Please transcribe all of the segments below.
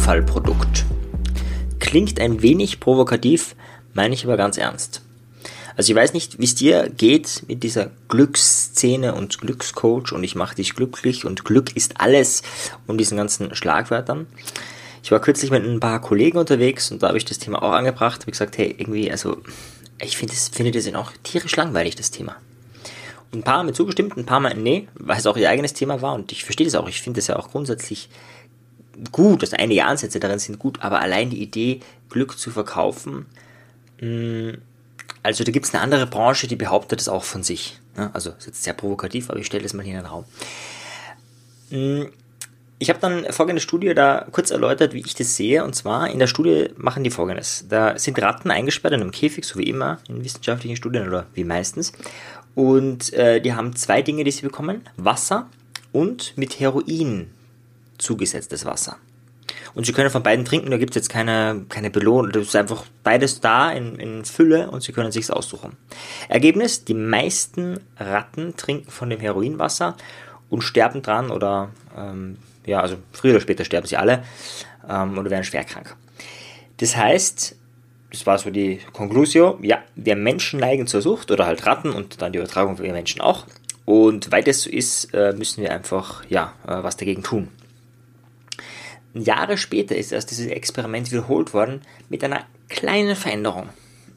Abfallprodukt. Klingt ein wenig provokativ, meine ich aber ganz ernst. Also ich weiß nicht, wie es dir geht mit dieser Glücksszene und Glückscoach und ich mache dich glücklich und Glück ist alles und diesen ganzen Schlagwörtern. Ich war kürzlich mit ein paar Kollegen unterwegs und da habe ich das Thema auch angebracht. Habe gesagt, hey, irgendwie, also ich finde das, finde das auch tierisch langweilig, das Thema. Und ein paar haben mir zugestimmt, ein paar meinten nee, weil es auch ihr eigenes Thema war und ich verstehe das auch. Ich finde das ja auch grundsätzlich gut, dass einige Ansätze darin sind gut, aber allein die Idee, Glück zu verkaufen, mh, also da gibt es eine andere Branche, die behauptet es auch von sich. Ne? Also ist jetzt sehr provokativ, aber ich stelle das mal hier in den Raum. Hm, ich habe dann folgende Studie da kurz erläutert, wie ich das sehe. Und zwar in der Studie machen die folgendes. Da sind Ratten eingesperrt in einem Käfig, so wie immer in wissenschaftlichen Studien oder wie meistens. Und äh, die haben zwei Dinge, die sie bekommen. Wasser und mit Heroin zugesetztes Wasser. Und sie können von beiden trinken, da gibt es jetzt keine, keine Belohnung. Das ist einfach beides da in, in Fülle und sie können sich aussuchen. Ergebnis, die meisten Ratten trinken von dem Heroinwasser und sterben dran oder ähm, ja, also früher oder später sterben sie alle ähm, oder werden schwer krank. Das heißt, das war so die Conclusio, ja, wir Menschen neigen zur Sucht oder halt Ratten und dann die Übertragung für wir Menschen auch. Und weil das so ist, äh, müssen wir einfach ja, äh, was dagegen tun. Jahre später ist erst dieses Experiment wiederholt worden mit einer kleinen Veränderung.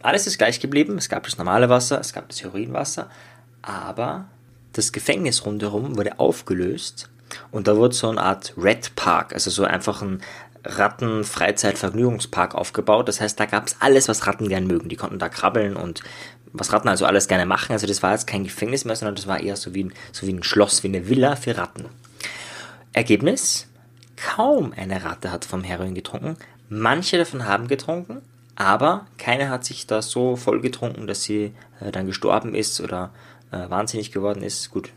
Alles ist gleich geblieben, es gab das normale Wasser, es gab das Heroinwasser, aber das Gefängnis rundherum wurde aufgelöst und da wurde so eine Art Red Park, also so einfach ein Ratten-Freizeit-Vergnügungspark aufgebaut. Das heißt, da gab es alles, was Ratten gern mögen. Die konnten da krabbeln und was Ratten also alles gerne machen. Also das war jetzt kein Gefängnis mehr, sondern das war eher so wie ein, so wie ein Schloss, wie eine Villa für Ratten. Ergebnis? Kaum eine Ratte hat vom Heroin getrunken. Manche davon haben getrunken, aber keine hat sich da so voll getrunken, dass sie äh, dann gestorben ist oder äh, wahnsinnig geworden ist. Gut,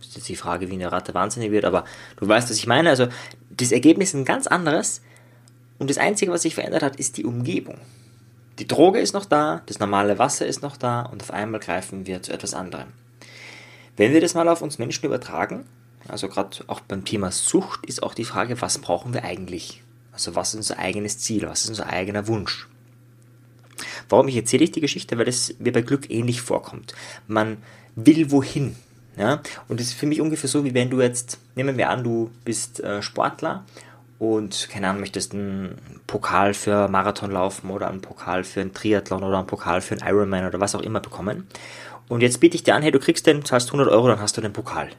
ist jetzt die Frage, wie eine Ratte wahnsinnig wird, aber du weißt, was ich meine. Also das Ergebnis ist ein ganz anderes und das Einzige, was sich verändert hat, ist die Umgebung. Die Droge ist noch da, das normale Wasser ist noch da und auf einmal greifen wir zu etwas anderem. Wenn wir das mal auf uns Menschen übertragen, also gerade auch beim Thema Sucht ist auch die Frage, was brauchen wir eigentlich? Also was ist unser eigenes Ziel? Was ist unser eigener Wunsch? Warum ich erzähle ich die Geschichte? Weil es mir bei Glück ähnlich vorkommt. Man will wohin. Ja? Und es ist für mich ungefähr so, wie wenn du jetzt, nehmen wir an, du bist äh, Sportler und, keine Ahnung, möchtest einen Pokal für Marathon laufen oder einen Pokal für einen Triathlon oder einen Pokal für einen Ironman oder was auch immer bekommen. Und jetzt biete ich dir an, hey, du kriegst den, zahlst 100 Euro, dann hast du den Pokal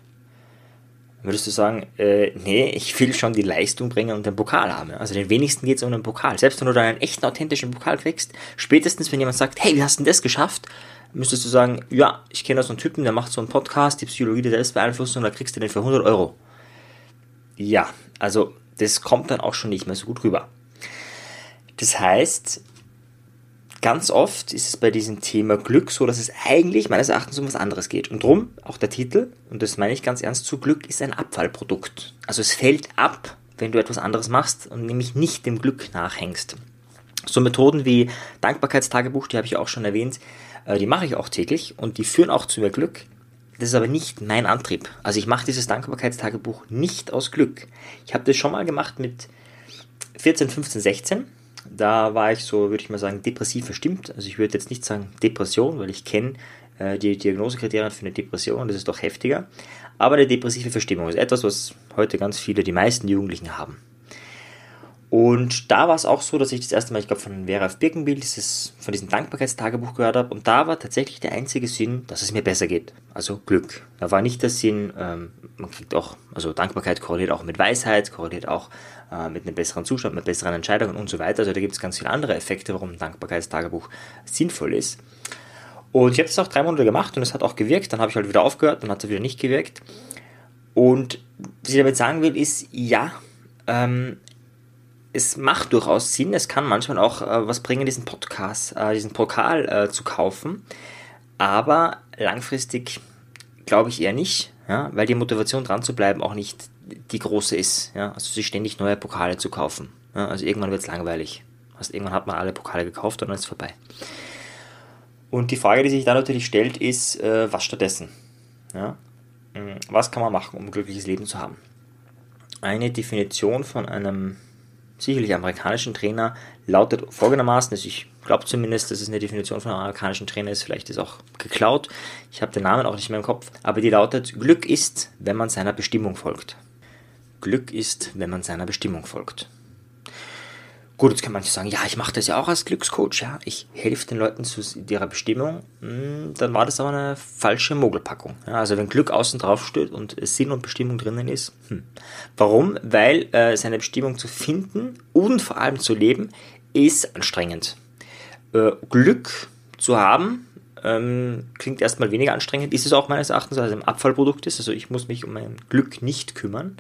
würdest du sagen, äh, nee, ich will schon die Leistung bringen und den Pokal haben. Also den wenigsten geht es um den Pokal. Selbst wenn du da einen echten, authentischen Pokal kriegst, spätestens wenn jemand sagt, hey, wie hast du denn das geschafft? Müsstest du sagen, ja, ich kenne da so einen Typen, der macht so einen Podcast, die Psychologie der Selbstbeeinflussung, da kriegst du den für 100 Euro. Ja, also das kommt dann auch schon nicht mehr so gut rüber. Das heißt, ganz oft ist es bei diesem Thema Glück so, dass es eigentlich meines Erachtens um was anderes geht. Und drum, auch der Titel, und das meine ich ganz ernst zu, Glück ist ein Abfallprodukt. Also es fällt ab, wenn du etwas anderes machst und nämlich nicht dem Glück nachhängst. So Methoden wie Dankbarkeitstagebuch, die habe ich auch schon erwähnt, äh, die mache ich auch täglich und die führen auch zu mehr Glück. Das ist aber nicht mein Antrieb. Also ich mache dieses Dankbarkeitstagebuch nicht aus Glück. Ich habe das schon mal gemacht mit 14, 15, 16 da war ich so, würde ich mal sagen, depressiv verstimmt. Also ich würde jetzt nicht sagen Depression, weil ich kenne äh, die Diagnosekriterien für eine Depression, das ist doch heftiger. Aber eine depressive Verstimmung ist etwas, was heute ganz viele, die meisten Jugendlichen haben. Und da war es auch so, dass ich das erste Mal, ich glaube, von Vera F. Birkenbild, dieses, von diesem Dankbarkeitstagebuch gehört habe. Und da war tatsächlich der einzige Sinn, dass es mir besser geht. Also Glück. Da war nicht der Sinn, ähm, man kriegt auch, also Dankbarkeit korreliert auch mit Weisheit, korreliert auch äh, mit einem besseren Zustand, mit besseren Entscheidungen und so weiter. Also da gibt es ganz viele andere Effekte, warum ein Dankbarkeitstagebuch sinnvoll ist. Und ich habe das auch drei Monate gemacht und es hat auch gewirkt. Dann habe ich halt wieder aufgehört, dann hat es wieder nicht gewirkt. Und was ich damit sagen will, ist, ja, ähm, es macht durchaus Sinn, es kann manchmal auch äh, was bringen, diesen Podcast, äh, diesen Pokal äh, zu kaufen. Aber langfristig glaube ich eher nicht, ja, weil die Motivation dran zu bleiben auch nicht die große ist. Ja, also sich ständig neue Pokale zu kaufen. Ja, also irgendwann wird es langweilig. Also irgendwann hat man alle Pokale gekauft und dann ist es vorbei. Und die Frage, die sich da natürlich stellt, ist, äh, was stattdessen? Ja? Hm, was kann man machen, um ein glückliches Leben zu haben? Eine Definition von einem sicherlich amerikanischen Trainer, lautet folgendermaßen, also ich glaube zumindest, dass es eine Definition von amerikanischen Trainer ist, vielleicht ist auch geklaut, ich habe den Namen auch nicht mehr im Kopf, aber die lautet, Glück ist, wenn man seiner Bestimmung folgt. Glück ist, wenn man seiner Bestimmung folgt. Gut, jetzt kann man sagen, ja, ich mache das ja auch als Glückscoach, ja, ich helfe den Leuten zu ihrer Bestimmung. Hm, dann war das aber eine falsche Mogelpackung. Ja, also wenn Glück außen drauf steht und Sinn und Bestimmung drinnen ist, hm. warum? Weil äh, seine Bestimmung zu finden und vor allem zu leben ist anstrengend. Äh, Glück zu haben ähm, klingt erstmal weniger anstrengend, ist es auch meines Erachtens, weil es ein Abfallprodukt ist. Also ich muss mich um mein Glück nicht kümmern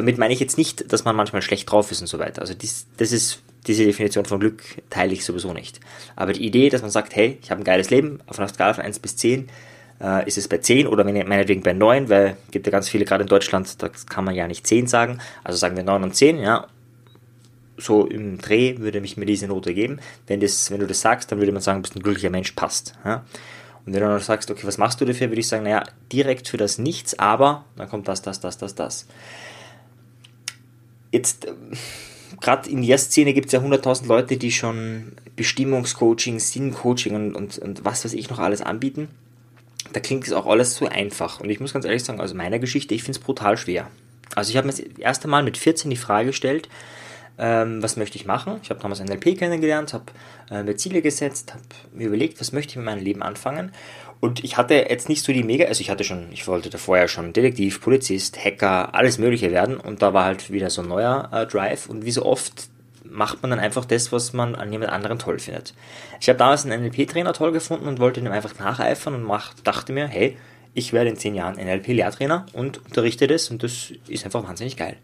damit meine ich jetzt nicht, dass man manchmal schlecht drauf ist und so weiter. Also dies, das ist diese Definition von Glück teile ich sowieso nicht. Aber die Idee, dass man sagt, hey, ich habe ein geiles Leben, auf einer Skala von 1 bis 10 äh, ist es bei 10 oder meinetwegen bei 9, weil es gibt ja ganz viele, gerade in Deutschland, da kann man ja nicht 10 sagen. Also sagen wir 9 und 10, ja. So im Dreh würde mich mir diese Note geben. Wenn, das, wenn du das sagst, dann würde man sagen, du bist ein glücklicher Mensch, passt. Ja. Und wenn du dann sagst, okay, was machst du dafür, würde ich sagen, naja, direkt für das Nichts, aber dann kommt das, das, das, das, das jetzt, äh, gerade in der Szene gibt es ja 100.000 Leute, die schon Bestimmungscoaching, Sinncoaching und, und, und was weiß ich noch alles anbieten. Da klingt es auch alles so einfach. Und ich muss ganz ehrlich sagen, aus meiner Geschichte, ich finde es brutal schwer. Also ich habe mir das erste Mal mit 14 die Frage gestellt, ähm, was möchte ich machen? Ich habe damals NLP kennengelernt, habe äh, mir Ziele gesetzt, habe mir überlegt, was möchte ich mit meinem Leben anfangen. Und ich hatte jetzt nicht so die mega, also ich hatte schon, ich wollte davor ja schon Detektiv, Polizist, Hacker, alles Mögliche werden. Und da war halt wieder so ein neuer äh, Drive. Und wie so oft macht man dann einfach das, was man an jemand anderen toll findet. Ich habe damals einen NLP-Trainer toll gefunden und wollte ihm einfach nacheifern und mach, dachte mir, hey, ich werde in zehn Jahren NLP-Lehrtrainer und unterrichte das und das ist einfach wahnsinnig geil.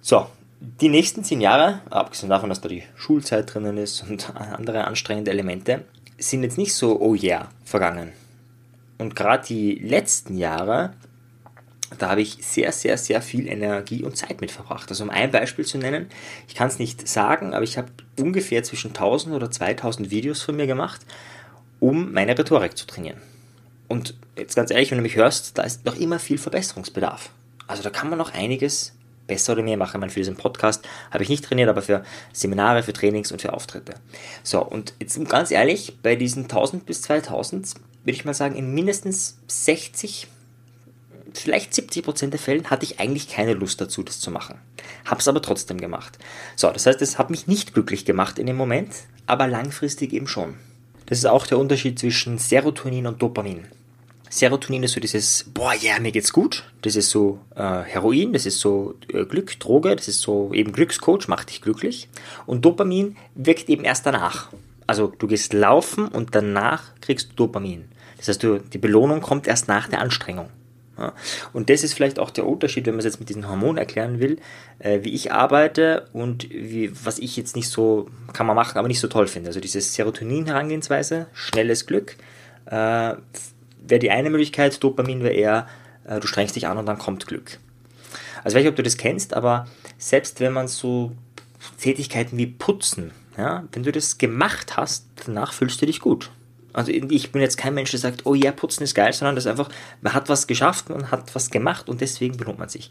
So, die nächsten zehn Jahre, abgesehen davon, dass da die Schulzeit drinnen ist und andere anstrengende Elemente, sind jetzt nicht so, oh yeah, vergangen. Und gerade die letzten Jahre, da habe ich sehr, sehr, sehr viel Energie und Zeit mit verbracht. Also um ein Beispiel zu nennen, ich kann es nicht sagen, aber ich habe ungefähr zwischen 1000 oder 2000 Videos von mir gemacht, um meine Rhetorik zu trainieren. Und jetzt ganz ehrlich, wenn du mich hörst, da ist noch immer viel Verbesserungsbedarf. Also da kann man noch einiges besser oder mehr machen. Ich meine, für diesen Podcast habe ich nicht trainiert, aber für Seminare, für Trainings und für Auftritte. So, und jetzt ganz ehrlich, bei diesen 1000 bis 2000 würde ich mal sagen, in mindestens 60, vielleicht 70 Prozent der Fällen hatte ich eigentlich keine Lust dazu, das zu machen. Habe es aber trotzdem gemacht. So, das heißt, es hat mich nicht glücklich gemacht in dem Moment, aber langfristig eben schon. Das ist auch der Unterschied zwischen Serotonin und Dopamin. Serotonin ist so dieses, boah, ja, yeah, mir geht's gut. Das ist so äh, Heroin, das ist so äh, Glück, Droge, das ist so eben Glückscoach, macht dich glücklich. Und Dopamin wirkt eben erst danach. Also du gehst laufen und danach kriegst du Dopamin. Das heißt, du, die Belohnung kommt erst nach der Anstrengung. Ja. Und das ist vielleicht auch der Unterschied, wenn man es jetzt mit diesen Hormonen erklären will, äh, wie ich arbeite und wie, was ich jetzt nicht so, kann man machen, aber nicht so toll finde. Also diese Serotonin-Herangehensweise, schnelles Glück, äh, wäre die eine Möglichkeit, Dopamin wäre eher, äh, du strengst dich an und dann kommt Glück. Also ich weiß nicht, ob du das kennst, aber selbst wenn man so Tätigkeiten wie Putzen, ja, wenn du das gemacht hast, danach fühlst du dich gut. Also ich bin jetzt kein Mensch, der sagt, oh ja, putzen ist geil, sondern das ist einfach, man hat was geschafft, man hat was gemacht und deswegen belohnt man sich.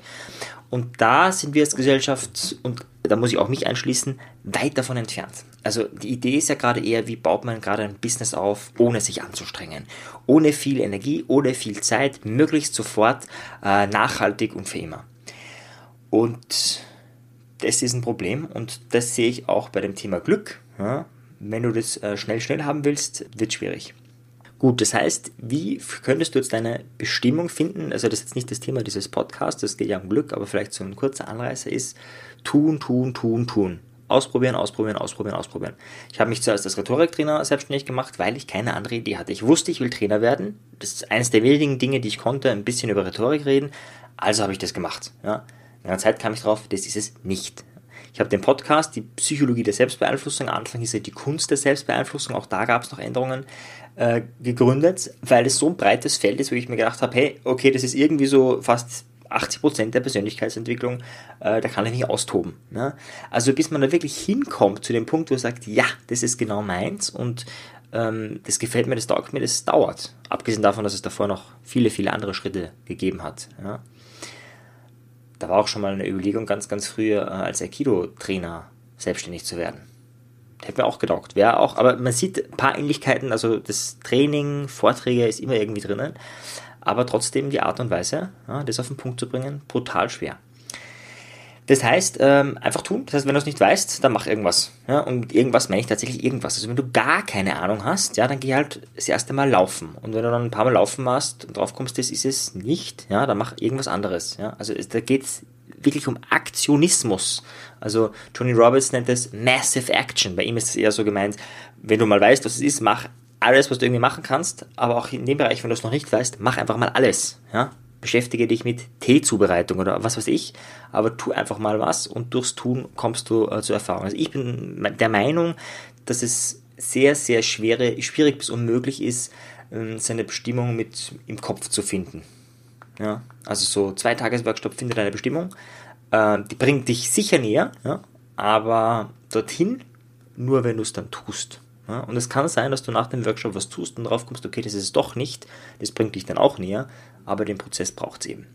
Und da sind wir als Gesellschaft, und da muss ich auch mich einschließen, weit davon entfernt. Also die Idee ist ja gerade eher, wie baut man gerade ein Business auf, ohne sich anzustrengen. Ohne viel Energie, ohne viel Zeit, möglichst sofort, äh, nachhaltig und für immer. Und das ist ein Problem und das sehe ich auch bei dem Thema Glück. Ja, wenn du das äh, schnell, schnell haben willst, wird schwierig. Gut, das heißt, wie könntest du jetzt deine Bestimmung finden? Also das ist jetzt nicht das Thema dieses Podcasts, das geht ja um Glück, aber vielleicht so ein kurzer Anreißer ist, tun, tun, tun, tun. Ausprobieren, ausprobieren, ausprobieren, ausprobieren. Ich habe mich zuerst als Rhetoriktrainer selbstständig gemacht, weil ich keine andere Idee hatte. Ich wusste, ich will Trainer werden. Das ist eines der wenigen Dinge, die ich konnte, ein bisschen über Rhetorik reden. Also habe ich das gemacht. Ja. In einer Zeit kam ich drauf, das ist es nicht. Ich habe den Podcast, die Psychologie der Selbstbeeinflussung, am Anfang ist ja die Kunst der Selbstbeeinflussung, auch da gab es noch Änderungen, äh, gegründet, weil es so ein breites Feld ist, wo ich mir gedacht habe, hey, okay, das ist irgendwie so fast 80% der Persönlichkeitsentwicklung, äh, da kann ich mich austoben. Ne? Also bis man da wirklich hinkommt zu dem Punkt, wo man sagt, ja, das ist genau meins und ähm, das gefällt mir, das taugt mir, das dauert. Abgesehen davon, dass es davor noch viele, viele andere Schritte gegeben hat. Ja? Da war auch schon mal eine Überlegung ganz, ganz früh äh, als Aikido-Trainer selbstständig zu werden. Hätte mir auch gedauert. Wäre auch, aber man sieht ein paar Ähnlichkeiten, also das Training, Vorträge ist immer irgendwie drinnen, aber trotzdem die Art und Weise, ja, das auf den Punkt zu bringen, brutal schwer. Das heißt, ähm, einfach tun. Das heißt, wenn du es nicht weißt, dann mach irgendwas. Ja? Und irgendwas meine ich tatsächlich irgendwas. Also wenn du gar keine Ahnung hast, ja, dann geh halt das erste Mal laufen. Und wenn du dann ein paar Mal laufen machst und drauf kommst, das ist es nicht, ja, dann mach irgendwas anderes. Ja? Also es, da geht es wirklich um Aktionismus. Also Tony Roberts nennt es Massive Action. Bei ihm ist es eher so gemeint, wenn du mal weißt, was es ist, mach alles, was du irgendwie machen kannst. Aber auch in dem Bereich, wenn du es noch nicht weißt, mach einfach mal alles. Ja? Beschäftige dich mit Teezubereitung oder was weiß ich, aber tu einfach mal was und durchs Tun kommst du äh, zur Erfahrung. Also ich bin der Meinung, dass es sehr, sehr schwere, schwierig bis unmöglich ist, äh, seine Bestimmung mit im Kopf zu finden. Ja, also so zwei Tages-Workshop findet deine Bestimmung. Äh, die bringt dich sicher näher, ja, aber dorthin nur, wenn du es dann tust. Ja, und es kann sein, dass du nach dem Workshop was tust und drauf kommst, okay, das ist es doch nicht, das bringt dich dann auch näher, aber den Prozess braucht es eben.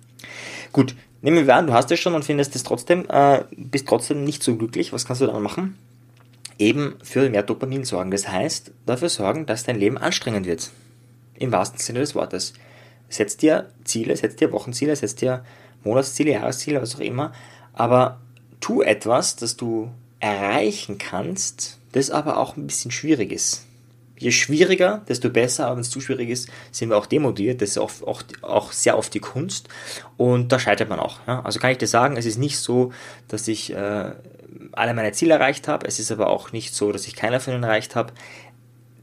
Gut, nehmen wir an, du hast es schon und findest es trotzdem, äh, bist trotzdem nicht so glücklich. Was kannst du dann machen? Eben für mehr Dopamin sorgen. Das heißt, dafür sorgen, dass dein Leben anstrengend wird. Im wahrsten Sinne des Wortes. Setz dir Ziele, setz dir Wochenziele, setz dir Monatsziele, Jahresziele, was auch immer, aber tu etwas, das du erreichen kannst, das aber auch ein bisschen schwierig ist je schwieriger, desto besser, aber wenn es zu schwierig ist, sind wir auch demotiviert. Das ist auch, auch, auch sehr oft die Kunst und da scheitert man auch. Ja? Also kann ich dir sagen, es ist nicht so, dass ich äh, alle meine Ziele erreicht habe, es ist aber auch nicht so, dass ich keiner von ihnen erreicht habe.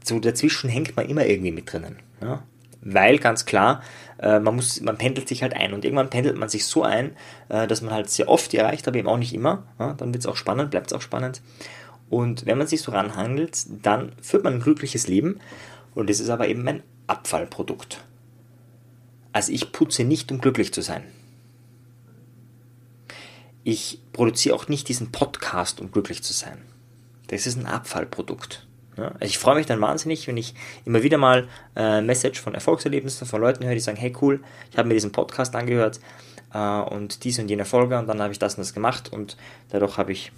So dazwischen hängt man immer irgendwie mit drinnen. Ja? Weil ganz klar, äh, man, muss, man pendelt sich halt ein und irgendwann pendelt man sich so ein, äh, dass man halt sehr oft die erreicht, aber eben auch nicht immer. Ja? Dann wird es auch spannend, bleibt es auch spannend. Und wenn man sich so ranhandelt, dann führt man ein glückliches Leben. Und das ist aber eben ein Abfallprodukt. Also ich putze nicht, um glücklich zu sein. Ich produziere auch nicht diesen Podcast, um glücklich zu sein. Das ist ein Abfallprodukt. Ja, also ich freue mich dann wahnsinnig, wenn ich immer wieder mal äh, Message von Erfolgserlebnissen von Leuten höre, die sagen, hey cool, ich habe mir diesen Podcast angehört äh, und diese und jene Folge und dann habe ich das und das gemacht und dadurch habe ich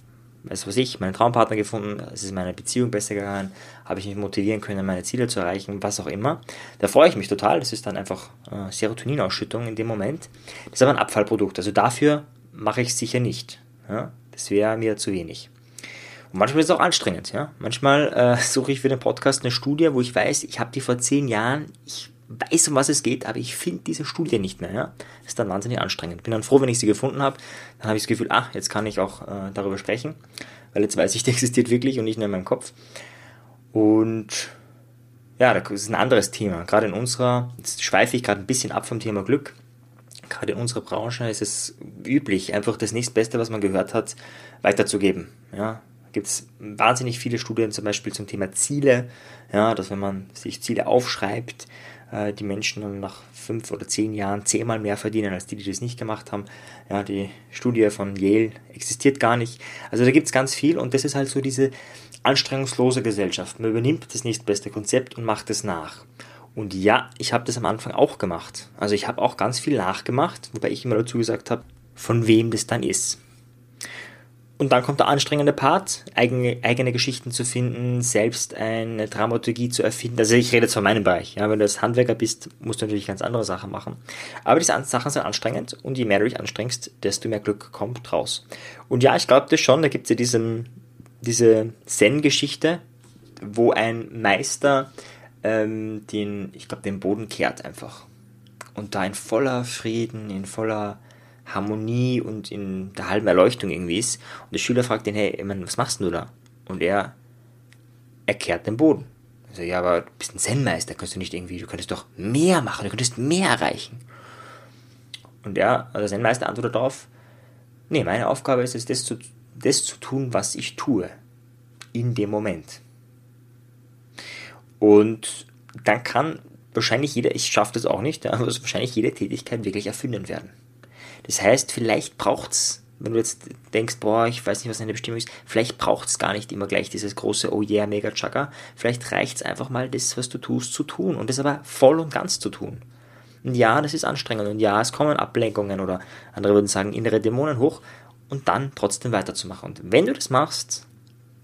weiß was ich, meinen Traumpartner gefunden, es ist meine Beziehung besser gegangen, habe ich mich motivieren können, meine Ziele zu erreichen, was auch immer. Da freue ich mich total, das ist dann einfach äh, Serotoninausschüttung in dem Moment. Das ist aber ein Abfallprodukt, also dafür mache ich es sicher nicht. Ja? Das wäre mir zu wenig. Und manchmal ist es auch anstrengend. Ja? Manchmal äh, suche ich für den Podcast eine Studie, wo ich weiß, ich habe die vor zehn Jahren, ich weiß, um was es geht, aber ich finde diese Studie nicht mehr. Ja? Das ist dann wahnsinnig anstrengend. Bin dann froh, wenn ich sie gefunden habe. Dann habe ich das Gefühl, ach, jetzt kann ich auch äh, darüber sprechen, weil jetzt weiß ich, die existiert wirklich und nicht nur in meinem Kopf. Und ja, das ist ein anderes Thema. Gerade in unserer, jetzt schweife ich gerade ein bisschen ab vom Thema Glück. Gerade in unserer Branche ist es üblich, einfach das nächstbeste, was man gehört hat, weiterzugeben. Ja, gibt es wahnsinnig viele Studien zum Beispiel zum Thema Ziele, ja, dass wenn man sich Ziele aufschreibt, äh, die Menschen dann nach fünf oder zehn Jahren zehnmal mehr verdienen als die, die das nicht gemacht haben. Ja, die Studie von Yale existiert gar nicht. Also da gibt es ganz viel und das ist halt so diese anstrengungslose Gesellschaft. Man übernimmt das nächstbeste Konzept und macht es nach. Und ja, ich habe das am Anfang auch gemacht. Also ich habe auch ganz viel nachgemacht, wobei ich immer dazu gesagt habe, von wem das dann ist. Und dann kommt der anstrengende Part, eigene, eigene Geschichten zu finden, selbst eine Dramaturgie zu erfinden. Also ich rede jetzt von meinem Bereich. Ja, wenn du als Handwerker bist, musst du natürlich ganz andere Sachen machen. Aber diese Sachen sind anstrengend und je mehr du dich anstrengst, desto mehr Glück kommt raus. Und ja, ich glaube das schon, da gibt es ja diesen, diese Zen-Geschichte, wo ein Meister ähm, den, ich glaube, den Boden kehrt einfach. Und da in voller Frieden, in voller Harmonie und in der halben Erleuchtung irgendwie ist. Und der Schüler fragt ihn, hey, Mann, was machst du da? Und er erkehrt den Boden. Also, ja, aber du bist ein Zen-Meister, kannst du nicht irgendwie, du könntest doch mehr machen, du könntest mehr erreichen. Und er, also der Zen-Meister antwortet darauf, nee, meine Aufgabe ist es, das zu, das zu tun, was ich tue. In dem Moment. Und dann kann wahrscheinlich jeder, ich schaffe das auch nicht, aber wahrscheinlich jede Tätigkeit wirklich erfüllend werden. Das heißt, vielleicht braucht es, wenn du jetzt denkst, boah, ich weiß nicht, was eine Bestimmung ist, vielleicht braucht es gar nicht immer gleich dieses große Oh yeah, mega Chaka. Vielleicht reicht es einfach mal, das, was du tust, zu tun und das aber voll und ganz zu tun. Und ja, das ist anstrengend und ja, es kommen Ablenkungen oder andere würden sagen innere Dämonen hoch und dann trotzdem weiterzumachen. Und wenn du das machst,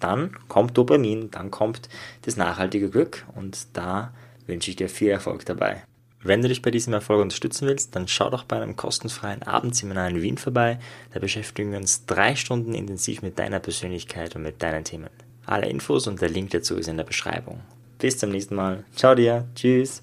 dann kommt Dopamin, dann kommt das nachhaltige Glück und da wünsche ich dir viel Erfolg dabei. Wenn du dich bei diesem Erfolg unterstützen willst, dann schau doch bei einem kostenfreien Abendseminar in Wien vorbei. Da beschäftigen wir uns drei Stunden intensiv mit deiner Persönlichkeit und mit deinen Themen. Alle Infos und der Link dazu ist in der Beschreibung. Bis zum nächsten Mal. Ciao dir. Tschüss.